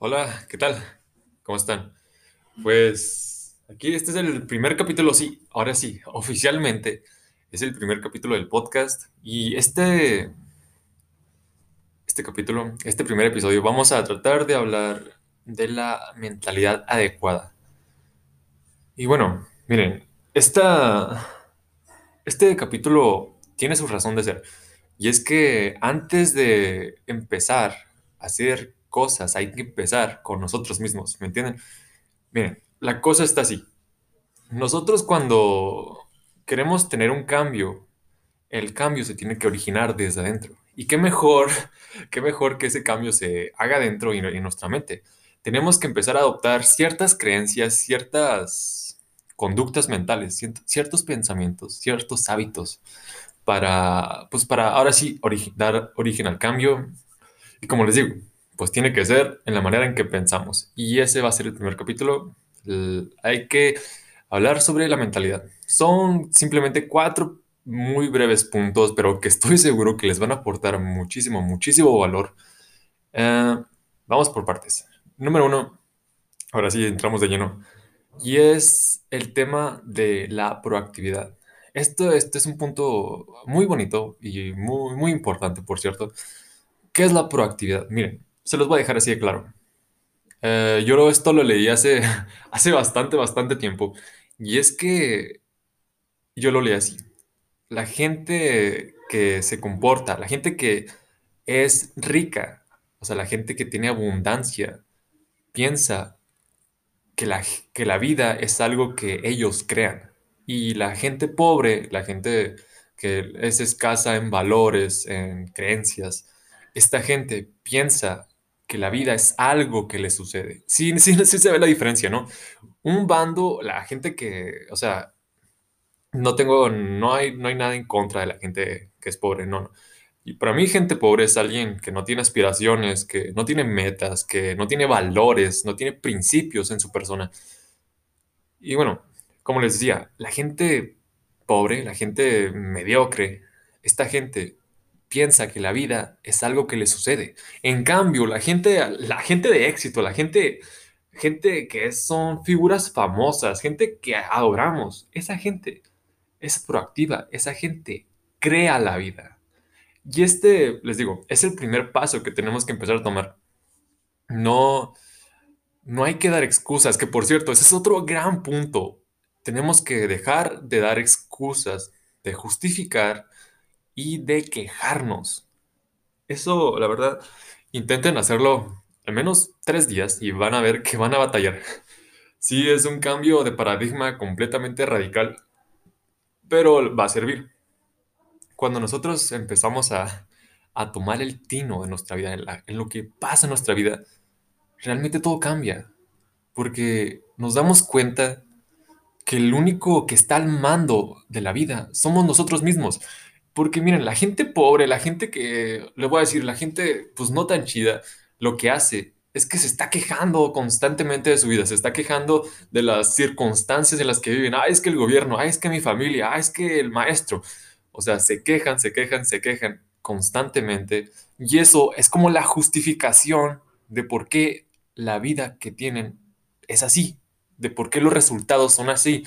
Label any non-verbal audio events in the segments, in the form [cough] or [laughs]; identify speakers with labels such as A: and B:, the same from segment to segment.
A: Hola, ¿qué tal? ¿Cómo están? Pues aquí este es el primer capítulo, sí, ahora sí, [laughs] oficialmente es el primer capítulo del podcast y este, este capítulo, este primer episodio, vamos a tratar de hablar de la mentalidad adecuada. Y bueno, miren, esta, este capítulo tiene su razón de ser y es que antes de empezar a hacer hay que empezar con nosotros mismos, ¿me entienden? Miren, la cosa está así. Nosotros cuando queremos tener un cambio, el cambio se tiene que originar desde adentro. Y qué mejor, [laughs] qué mejor que ese cambio se haga dentro y en nuestra mente. Tenemos que empezar a adoptar ciertas creencias, ciertas conductas mentales, cier- ciertos pensamientos, ciertos hábitos para, pues para ahora sí dar origen al cambio. Y como les digo, pues tiene que ser en la manera en que pensamos. Y ese va a ser el primer capítulo. El- hay que hablar sobre la mentalidad. Son simplemente cuatro muy breves puntos, pero que estoy [laughs] seguro que les van a aportar muchísimo, muchísimo valor. Eh, vamos por partes. Número uno, ahora sí entramos de lleno, y es el tema de la proactividad. Esto, este es un punto muy bonito y muy, muy importante, por cierto. ¿Qué es la proactividad? Miren, se los voy a dejar así de claro. Eh, yo esto lo leí hace, [laughs] hace bastante, bastante tiempo. Y es que yo lo leí así. La gente que se comporta, la gente que es rica, o sea, la gente que tiene abundancia, piensa que la, que la vida es algo que ellos crean. Y la gente pobre, la gente que es escasa en valores, en creencias, esta gente piensa que la vida es algo que le sucede. Sí, [laughs] sí, sí se ve la diferencia, ¿no? Un bando, la gente que, o sea, no tengo, no hay, no hay nada en contra de la gente que es pobre, no, no. Y para mí gente pobre es alguien que no tiene aspiraciones, que no tiene metas, que no tiene valores, no tiene principios en su persona. Y bueno, como les decía, la gente pobre, la gente mediocre, esta gente piensa que la vida es algo que le sucede. En cambio, la gente, la gente de éxito, la gente, gente que son figuras famosas, gente que adoramos, esa gente es proactiva, esa gente crea la vida. Y este, les digo, es el primer paso que tenemos que empezar a tomar. No, no hay que dar excusas, que por cierto, ese es otro gran punto. Tenemos que dejar de dar excusas, de justificar y de quejarnos. Eso, la verdad, intenten hacerlo al menos tres días y van a ver que van a batallar. [laughs] Sí, es un cambio de paradigma completamente radical, pero va a servir. Cuando nosotros empezamos a, a tomar el tino de nuestra vida, en, en lo que pasa en nuestra vida, realmente todo cambia, porque nos damos cuenta que el único que está al mando de la vida somos nosotros mismos. Porque miren, la gente pobre, la gente que, le voy a decir, la gente pues no tan chida, lo que hace es que se está quejando constantemente de su vida, se está quejando de las circunstancias en las que viven. Ah, es que el gobierno, ah, es que mi familia, ah, es que el maestro. O sea, se quejan, se quejan, se quejan constantemente. Y eso es como la justificación de por qué la vida que tienen es así, de por qué los resultados son así.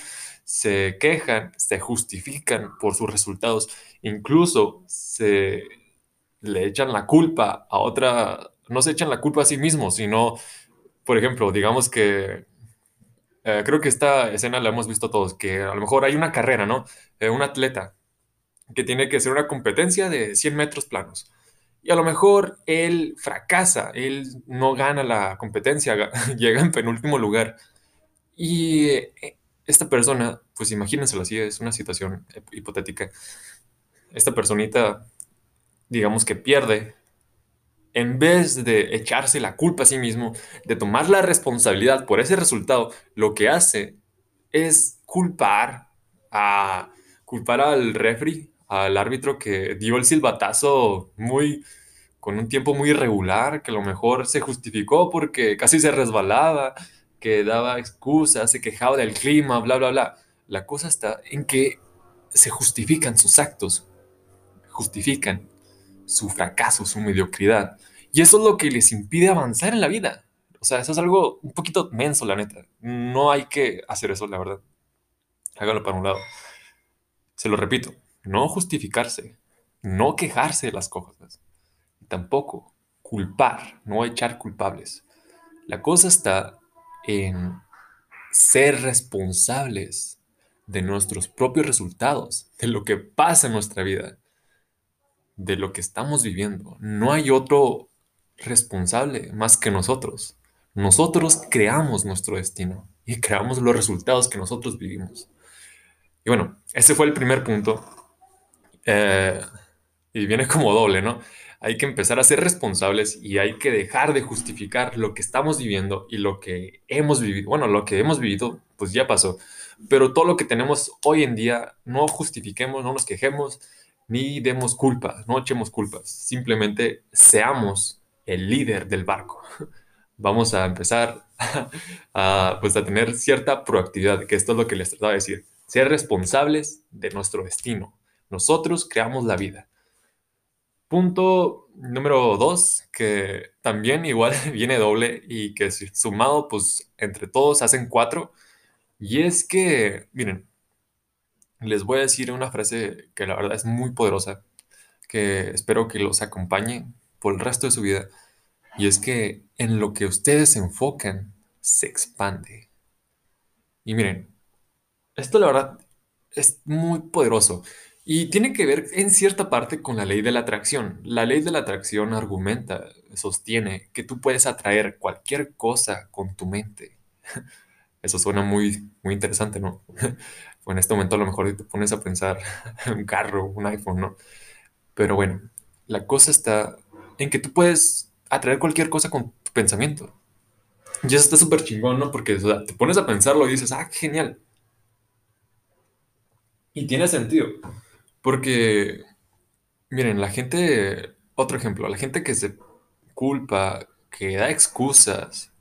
A: Se quejan, se justifican por sus resultados, incluso se le echan la culpa a otra, no se echan la culpa a sí mismos, sino, por ejemplo, digamos que eh, creo que esta escena la hemos visto todos, que a lo mejor hay una carrera, ¿no? Eh, un atleta que tiene que hacer una competencia de 100 metros planos. Y a lo mejor él fracasa, él no gana la competencia, ga- [laughs] llega en penúltimo lugar. Y eh, esta persona, pues imagínenselo así, es una situación hip- hipotética. Esta personita, digamos que pierde, en vez de echarse la culpa a sí mismo, de tomar la responsabilidad por ese resultado, lo que hace es culpar a culpar al referee, al árbitro que dio el silbatazo muy con un tiempo muy irregular, que a lo mejor se justificó porque casi se resbalaba, que daba excusas, se quejaba del clima, bla, bla, bla. La cosa está en que se justifican sus actos, justifican su fracaso, su mediocridad. Y eso es lo que les impide avanzar en la vida. O sea, eso es algo un poquito menso, la neta. No hay que hacer eso, la verdad. Hágalo para un lado. Se lo repito, no justificarse, no quejarse de las cosas, tampoco culpar, no echar culpables. La cosa está en ser responsables de nuestros propios resultados, de lo que pasa en nuestra vida, de lo que estamos viviendo. No hay otro responsable más que nosotros. Nosotros creamos nuestro destino y creamos los resultados que nosotros vivimos. Y bueno, ese fue el primer punto. Eh, y viene como doble, ¿no? Hay que empezar a ser responsables y hay que dejar de justificar lo que estamos viviendo y lo que hemos vivido. Bueno, lo que hemos vivido, pues ya pasó. Pero todo lo que tenemos hoy en día, no justifiquemos, no nos quejemos, ni demos culpas, no echemos culpas. Simplemente seamos el líder del barco. [laughs] Vamos a empezar [laughs] a, pues, a tener cierta proactividad, que esto es lo que les trataba de decir. Ser responsables de nuestro destino. Nosotros creamos la vida. Punto número dos, que también igual [laughs] viene doble y que sumado, pues entre todos hacen cuatro. Y es que, miren, les voy a decir una frase que la verdad es muy poderosa, que espero que los acompañe por el resto de su vida. Y es que en lo que ustedes se enfocan, se expande. Y miren, esto la verdad es muy poderoso. Y tiene que ver en cierta parte con la ley de la atracción. La ley de la atracción argumenta, sostiene que tú puedes atraer cualquier cosa con tu mente. [laughs] Eso suena muy, muy interesante, ¿no? [laughs] en este momento a lo mejor te pones a pensar [laughs] un carro, un iPhone, ¿no? Pero bueno, la cosa está en que tú puedes atraer cualquier cosa con tu pensamiento. Y eso está súper chingón, ¿no? Porque te pones a pensarlo y dices, ah, genial. Y tiene sentido. Porque, miren, la gente, otro ejemplo, la gente que se culpa, que da excusas,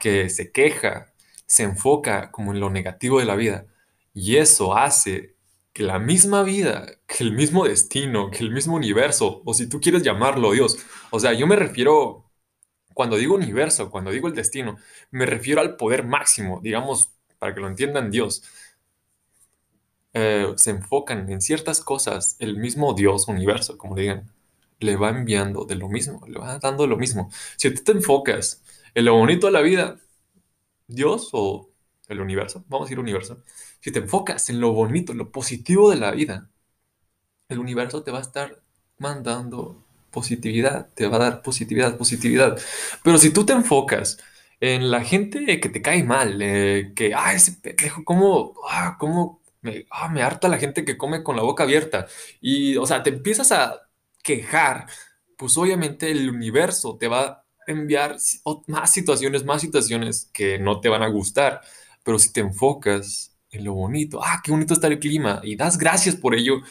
A: que se queja, se enfoca como en lo negativo de la vida. Y eso hace que la misma vida, que el mismo destino, que el mismo universo, o si tú quieres llamarlo Dios, o sea, yo me refiero, cuando digo universo, cuando digo el destino, me refiero al poder máximo, digamos, para que lo entiendan Dios eh, se enfocan en ciertas cosas, el mismo Dios, universo, como digan, le va enviando de lo mismo, le va dando lo mismo. Si tú te enfocas en lo bonito de la vida, Dios o el universo, vamos a decir universo, si te enfocas en lo bonito, lo positivo de la vida, el universo te va a estar mandando positividad, te va a dar positividad, positividad. Pero si tú te enfocas en la gente que te cae mal, eh, que, ah, ese pendejo, ¿cómo, ah, cómo me, ah, me harta la gente que come con la boca abierta. Y, o sea, te empiezas a quejar, pues obviamente el universo te va a enviar más situaciones, más situaciones que no te van a gustar. Pero si te enfocas en lo bonito, ah, qué bonito está el clima, y das gracias por ello,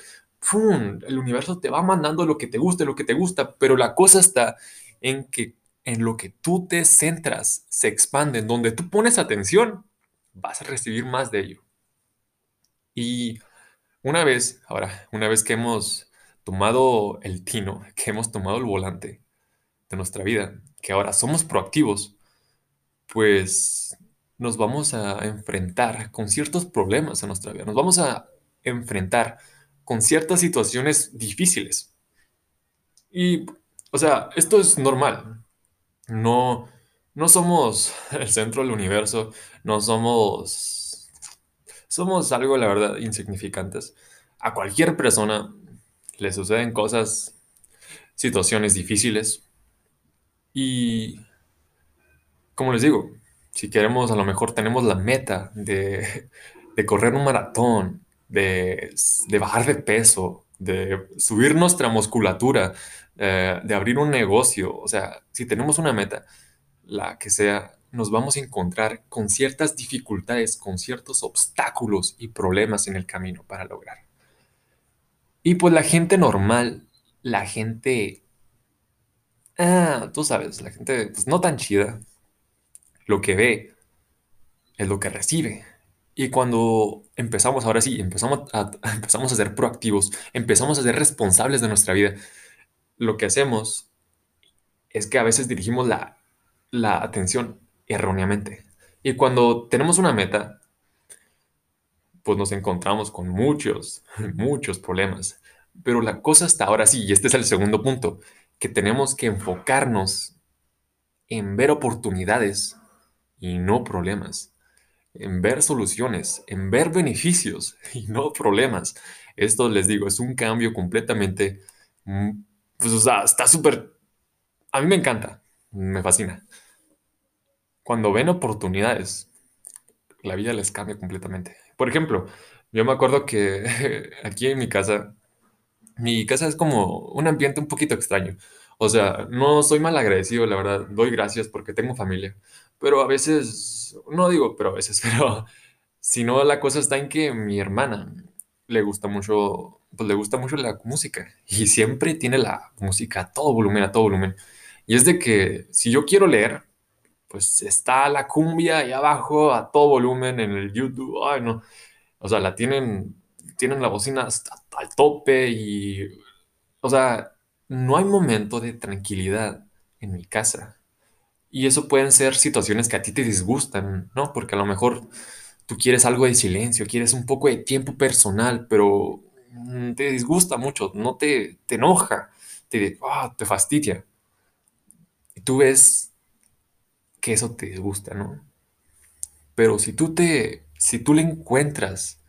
A: el universo te va mandando lo que te gusta, lo que te gusta. Pero la cosa está en que en lo que tú te centras se expande, en donde tú pones atención, vas a recibir más de ello. Y una vez, ahora, una vez que hemos tomado el tino, [laughs] que hemos tomado el volante de nuestra vida, que ahora somos proactivos, pues nos vamos a enfrentar con ciertos problemas en nuestra vida, nos vamos a enfrentar con ciertas situaciones difíciles. Y, o sea, esto es normal. No, no somos [laughs] el centro del universo, no somos somos algo, la verdad, insignificantes. A cualquier persona le suceden cosas, situaciones difíciles. Y, como les digo, si queremos, a lo mejor tenemos la meta de, [laughs] correr un maratón, de, bajar de peso, de subir nuestra musculatura, eh, de abrir un negocio. O sea, si tenemos una meta, la que sea, nos vamos a encontrar con ciertas dificultades, con ciertos obstáculos y problemas en el camino para lograr. Y pues la gente normal, la gente, ah, tú sabes, la gente pues, no tan chida, lo que ve es lo que recibe. Y cuando empezamos, ahora sí, empezamos a, [laughs] empezamos a ser proactivos, empezamos a ser responsables de nuestra vida, lo que hacemos es que a veces dirigimos la, la atención erróneamente. Y cuando tenemos una meta, pues nos encontramos con muchos, [laughs] muchos problemas. Pero la cosa está ahora sí, y este es el segundo punto, que tenemos que enfocarnos en ver oportunidades y no problemas, en ver soluciones, en ver beneficios [laughs] y no problemas. Esto les digo, es un cambio completamente, mm, pues o sea, está súper, a mí me encanta, me fascina. Cuando ven oportunidades, la vida les cambia completamente. Por ejemplo, yo me acuerdo que [laughs] aquí en mi casa, mi casa es como un ambiente un poquito extraño. O sea, no soy mal agradecido, la verdad. Doy gracias porque tengo familia. Pero a veces, no digo, pero a veces, [laughs] pero si no, la cosa está en que mi hermana le gusta mucho, pues le gusta mucho la música y siempre tiene la música a todo volumen, a todo volumen. Y es de que si yo quiero leer, pues está la cumbia ahí abajo a todo volumen en el YouTube. Ay, no. O sea, la tienen, tienen la bocina hasta al tope y, o sea, no hay momento de tranquilidad en mi casa. Y eso pueden ser situaciones que a ti te disgustan, ¿no? Porque a lo mejor tú quieres algo de silencio, quieres un poco de tiempo personal, pero mm, te disgusta mucho, no te, te enoja, te, ah, te fastidia. Y tú ves que eso te disgusta, ¿no? Pero si tú te, si tú le encuentras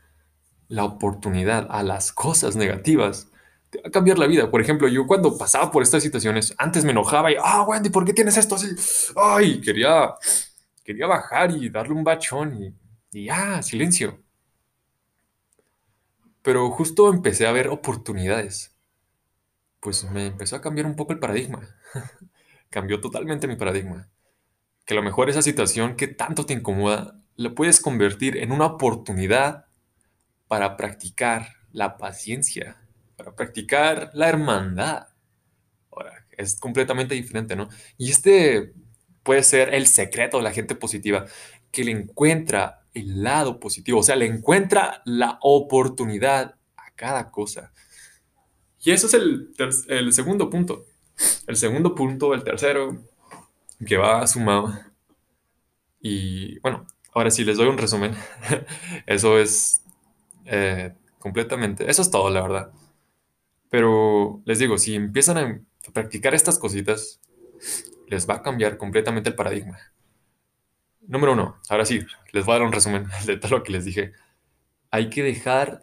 A: la oportunidad a las cosas negativas, te va a cambiar la vida. Por ejemplo, yo cuando pasaba por estas situaciones, antes me enojaba y, ah, Wendy, ¿por qué tienes esto así? Ay, quería, quería bajar y darle un bachón y, y ya, silencio. Pero justo empecé a ver oportunidades. Pues me empezó a cambiar un poco el paradigma. [laughs] Cambió totalmente mi paradigma. Que a lo mejor esa situación que tanto te incomoda, la puedes convertir en una oportunidad para practicar la paciencia, para practicar la hermandad. Ahora, es completamente diferente, ¿no? Y este puede ser el secreto de la gente positiva, que le encuentra el lado positivo, o sea, le encuentra la oportunidad a cada cosa. Y eso es el, el segundo punto. El segundo punto, el tercero, que va sumado. Y bueno, ahora sí les doy un resumen. [laughs] Eso es eh, completamente, eso es todo, la verdad. Pero les digo, si empiezan a practicar estas cositas, les va a cambiar completamente el paradigma. Número uno, ahora sí, les voy a dar un resumen [laughs] de todo lo que les dije. Hay que dejar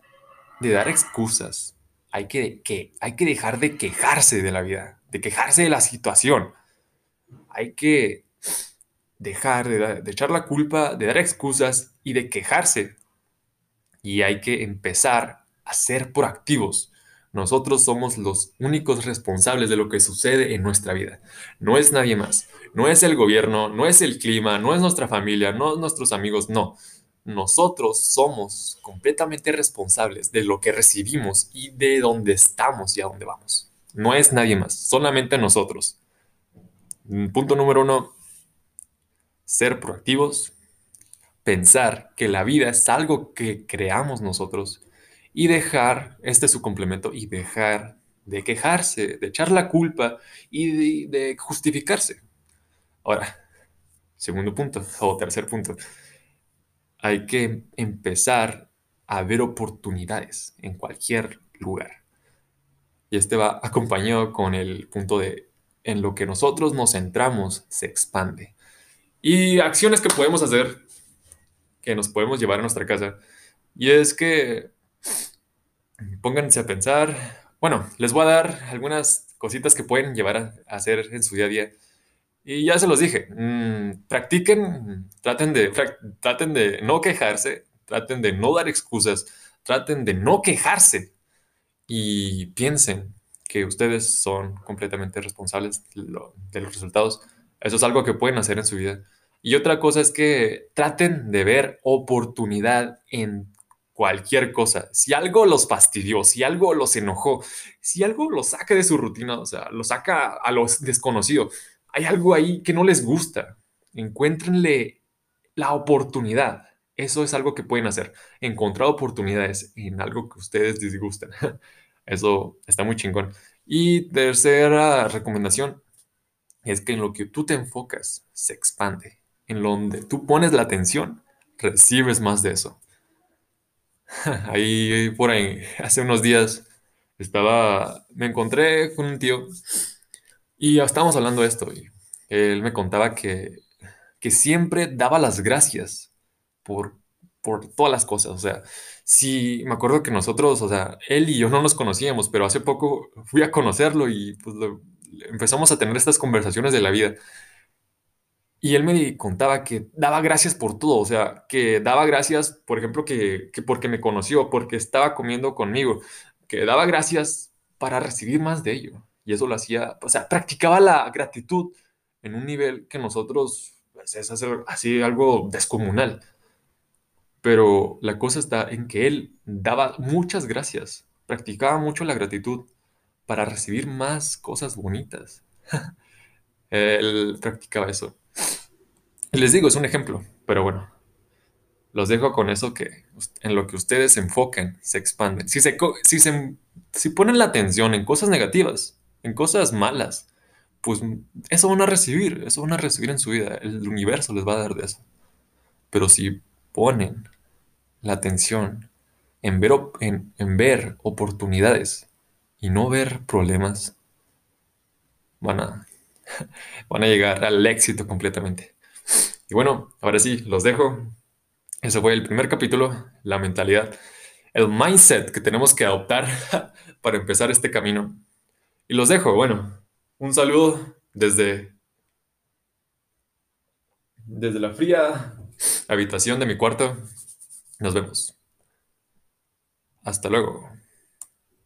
A: de dar excusas. Hay que, que, hay que dejar de quejarse de la vida, de quejarse de la situación. Hay que dejar de, echar la culpa, de dar excusas y de quejarse. Y hay que empezar a ser proactivos. Nosotros somos los únicos responsables de lo que sucede en nuestra vida. No es nadie más. No es el gobierno, no es el clima, no es nuestra familia, no es nuestros amigos, no. Nosotros somos completamente responsables de lo que recibimos y de dónde estamos y a dónde vamos. No es nadie más, solamente nosotros. Punto número uno, ser proactivos, pensar que la vida es algo que creamos nosotros y dejar, este es su complemento, y dejar de quejarse, de echar la culpa y de, justificarse. Ahora, segundo punto, o tercer punto, hay que empezar a ver oportunidades en cualquier lugar. Y este va acompañado con el punto de en lo que nosotros nos centramos se expande. Y acciones que podemos hacer, que nos podemos llevar a nuestra casa. Y es que pónganse a pensar. Bueno, les voy a dar algunas cositas que pueden llevar a, hacer en su día a día. Y ya se los dije, mm, practiquen, traten de, traten de no quejarse, traten de no dar excusas, traten de no quejarse y piensen que ustedes son completamente responsables de, los resultados. Eso es algo que pueden hacer en su vida. Y otra cosa es que traten de ver oportunidad en cualquier cosa. Si algo los fastidió, si algo los enojó, si algo los saca de su rutina, o sea, lo saca a los desconocidos, hay algo ahí que no les gusta. Encuéntrenle la oportunidad. Eso es algo que pueden hacer. Encontrar oportunidades en algo que ustedes disgustan. [laughs] Eso está muy chingón. Y tercera recomendación es que en lo que tú te enfocas se expande. en donde tú pones la atención, recibes más de eso. [laughs] Ahí por ahí, [laughs] hace unos días, estaba, me encontré con un tío y estábamos hablando de esto y él me contaba que, que siempre daba las gracias por, por todas las cosas. O sea, sí, me acuerdo que nosotros, o sea, él y yo no nos conocíamos, pero hace poco fui a conocerlo y pues empezamos a tener estas conversaciones de la vida. Y él me contaba que daba gracias por todo, o sea, que daba gracias, por ejemplo, que, que porque me conoció, porque estaba comiendo conmigo, que daba gracias para recibir más de ello. Y eso lo hacía, o sea, practicaba la gratitud en un nivel que nosotros, pues, es hacer así algo descomunal. Pero la cosa está en que él daba muchas gracias, practicaba mucho la gratitud para recibir más cosas bonitas. [laughs] él practicaba eso. Les digo, es un ejemplo, pero bueno, los dejo con eso que en lo que ustedes se enfoquen, se expanden. Si, se, si, se, si ponen la atención en cosas negativas, en cosas malas, pues eso van a recibir, eso van a recibir en su vida. El universo les va a dar de eso. Pero si ponen la atención en ver, en, ver oportunidades y no ver problemas, van a, [laughs] van a llegar al éxito completamente. Y bueno, ahora sí, los dejo. Ese fue el primer capítulo, la mentalidad, el mindset que tenemos que adoptar [laughs] para empezar este camino. Y los dejo, bueno, un saludo desde, desde la fría habitación de mi cuarto. Nos vemos. Hasta luego.